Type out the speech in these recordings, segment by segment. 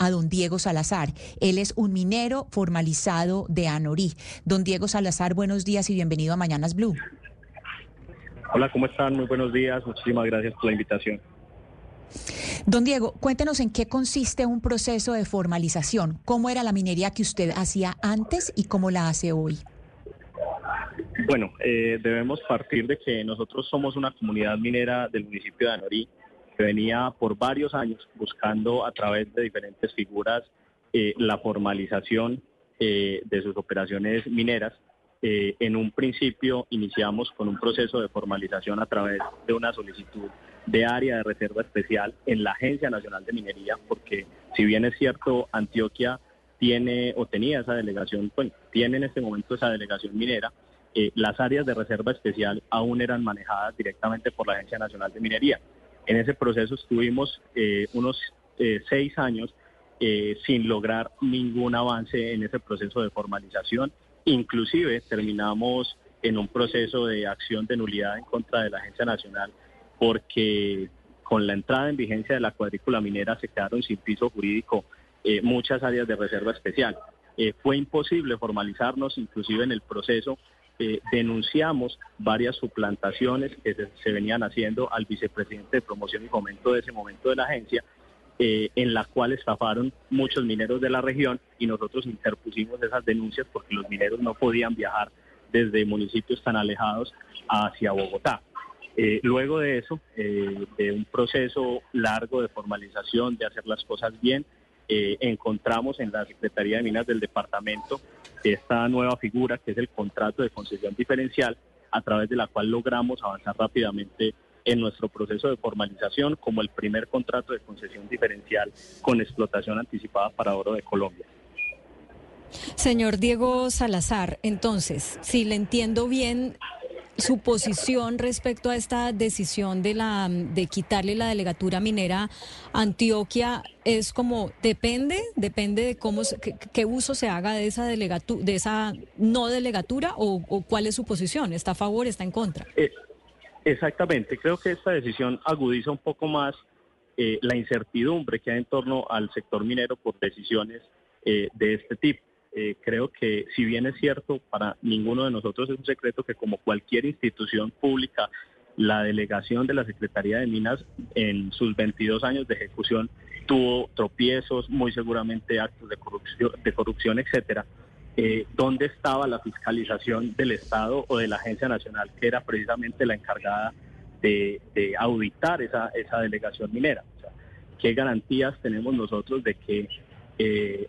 A don Diego Salazar. Él es un minero formalizado de Anorí. Don Diego Salazar, buenos días y bienvenido a Mañanas Blue. Hola, ¿cómo están? Muy buenos días. Muchísimas gracias por la invitación. Don Diego, cuéntenos en qué consiste un proceso de formalización. ¿Cómo era la minería que usted hacía antes y cómo la hace hoy? Bueno, eh, debemos partir de que nosotros somos una comunidad minera del municipio de Anorí venía por varios años buscando a través de diferentes figuras eh, la formalización eh, de sus operaciones mineras. Eh, en un principio iniciamos con un proceso de formalización a través de una solicitud de área de reserva especial en la Agencia Nacional de Minería, porque si bien es cierto, Antioquia tiene o tenía esa delegación, bueno, tiene en este momento esa delegación minera, eh, las áreas de reserva especial aún eran manejadas directamente por la Agencia Nacional de Minería. En ese proceso estuvimos eh, unos eh, seis años eh, sin lograr ningún avance en ese proceso de formalización. Inclusive terminamos en un proceso de acción de nulidad en contra de la Agencia Nacional porque con la entrada en vigencia de la cuadrícula minera se quedaron sin piso jurídico eh, muchas áreas de reserva especial. Fue imposible formalizarnos, inclusive en el proceso eh, denunciamos varias suplantaciones que se, venían haciendo al vicepresidente de promoción y fomento de ese momento de la agencia, eh, en la cual estafaron muchos mineros de la región y nosotros interpusimos esas denuncias porque los mineros no podían viajar desde municipios tan alejados hacia Bogotá. Eh, luego de eso, eh, de un proceso largo de formalización, de hacer las cosas bien, eh, encontramos en la Secretaría de Minas del departamento esta nueva figura que es el contrato de concesión diferencial, a través de la cual logramos avanzar rápidamente en nuestro proceso de formalización como el primer contrato de concesión diferencial con explotación anticipada para oro de Colombia. Señor Diego Salazar, entonces, si le entiendo bien, su posición respecto a esta decisión de la de quitarle la delegatura minera a Antioquia es como depende depende de cómo qué, uso se haga de esa delegatu, de esa no delegatura o, o, cuál es su posición está a favor está en contra eh, exactamente. Creo que esta decisión agudiza un poco más eh, la incertidumbre que hay en torno al sector minero por decisiones eh, de este tipo eh, creo que si bien es cierto, para ninguno de nosotros es un secreto que como cualquier institución pública, la delegación de la Secretaría de Minas en sus 22 años de ejecución tuvo tropiezos, muy seguramente actos de corrupción, etcétera. Eh, ¿Dónde estaba la fiscalización del Estado o de la Agencia Nacional, que era precisamente la encargada de, auditar esa, esa delegación minera? ¿Qué garantías tenemos nosotros de que eh,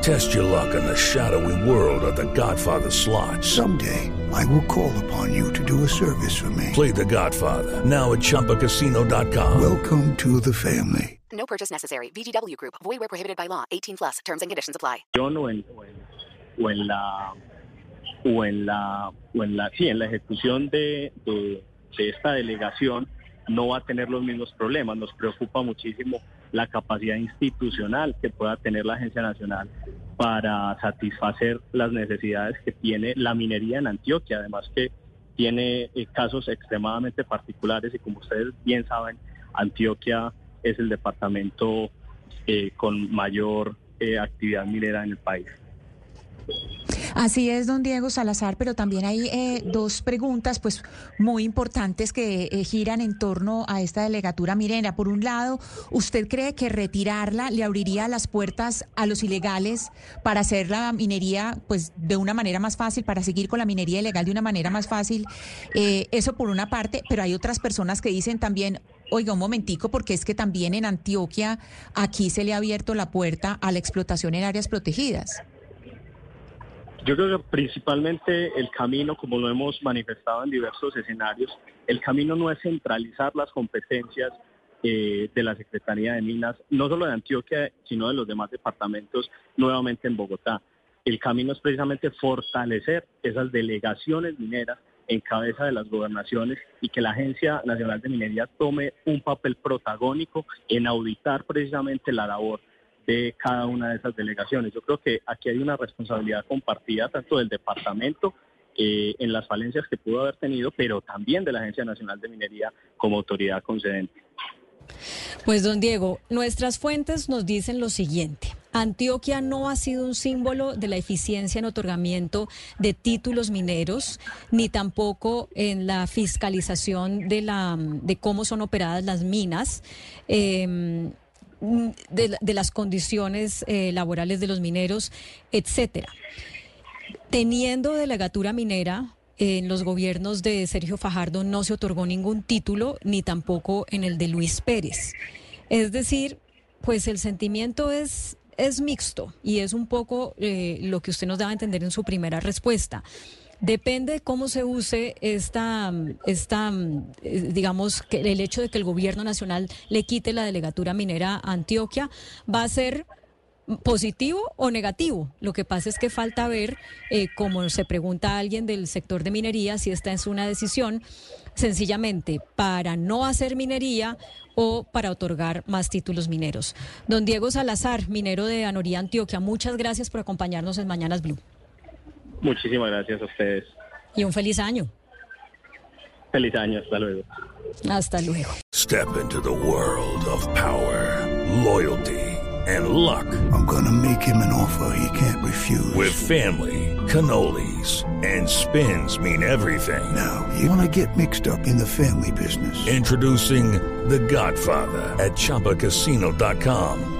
Test your luck in the shadowy world of The Godfather slot. Someday, I will call upon you to do a service for me. Play The Godfather now at ChumbaCasino.com. Welcome to the family. No purchase necessary. VGW Group. Void where prohibited by law. 18 plus. Terms and conditions apply. O en, en, o en la o en la o en la sí en la ejecución de, de, de esta delegación no va a tener los mismos problemas. Nos preocupa muchísimo la capacidad institucional que pueda tener la Agencia Nacional para satisfacer las necesidades que tiene la minería en Antioquia, además que tiene eh, casos extremadamente particulares y como ustedes bien saben, Antioquia es el departamento eh, con mayor eh, actividad minera en el país. Así es, don Diego Salazar, pero también hay eh, dos preguntas pues muy importantes que eh, giran en torno a esta delegatura Mirena. Por un lado, ¿usted cree que retirarla le abriría las puertas a los ilegales para hacer la minería pues de una manera más fácil, para seguir con la minería ilegal de una manera más fácil? Eh, eso por una parte, pero hay otras personas que dicen también, Oiga, un momentico, porque es que también en Antioquia aquí se le ha abierto la puerta a la explotación en áreas protegidas. Yo creo que principalmente el camino, como lo hemos manifestado en diversos escenarios, el camino no es centralizar las competencias eh, de la Secretaría de Minas, no solo de Antioquia, sino de los demás departamentos nuevamente en Bogotá. El camino es precisamente fortalecer esas delegaciones mineras en cabeza de las gobernaciones y que la Agencia Nacional de Minería tome un papel protagónico en auditar precisamente la labor de cada una de esas delegaciones. Yo creo que aquí hay una responsabilidad compartida tanto del departamento eh, en las falencias que pudo haber tenido, pero también de la Agencia Nacional de Minería como autoridad concedente. Pues don Diego, nuestras fuentes nos dicen lo siguiente. Antioquia no ha sido un símbolo de la eficiencia en otorgamiento de títulos mineros, ni tampoco en la fiscalización de, la, de cómo son operadas las minas. Em, de, las condiciones eh, laborales de los mineros, etcétera. Teniendo delegatura minera, en los gobiernos de Sergio Fajardo no se otorgó ningún título, ni tampoco en el de Luis Pérez. Es decir, pues el sentimiento es, es mixto y es un poco eh, lo que usted nos daba a entender en su primera respuesta. Depende de cómo se use esta, esta, eh, digamos, que el hecho de que el gobierno nacional le quite la delegatura minera a Antioquia, va a ser positivo o negativo. Lo que pasa es que falta ver, eh, como se pregunta a alguien del sector de minería, si esta es una decisión sencillamente para no hacer minería o para otorgar más títulos mineros. Don Diego Salazar, minero de Anoría, Antioquia, muchas gracias por acompañarnos en Mañanas Blue. Muchísimas gracias a ustedes. Y un feliz año. Feliz año, hasta luego. Hasta luego. Step into the world of power, loyalty and luck. I'm gonna make him an offer he can't refuse. With family, cannolis and spins mean everything. Now, you wanna get mixed up in the family business. Introducing The Godfather at chapacasino.com.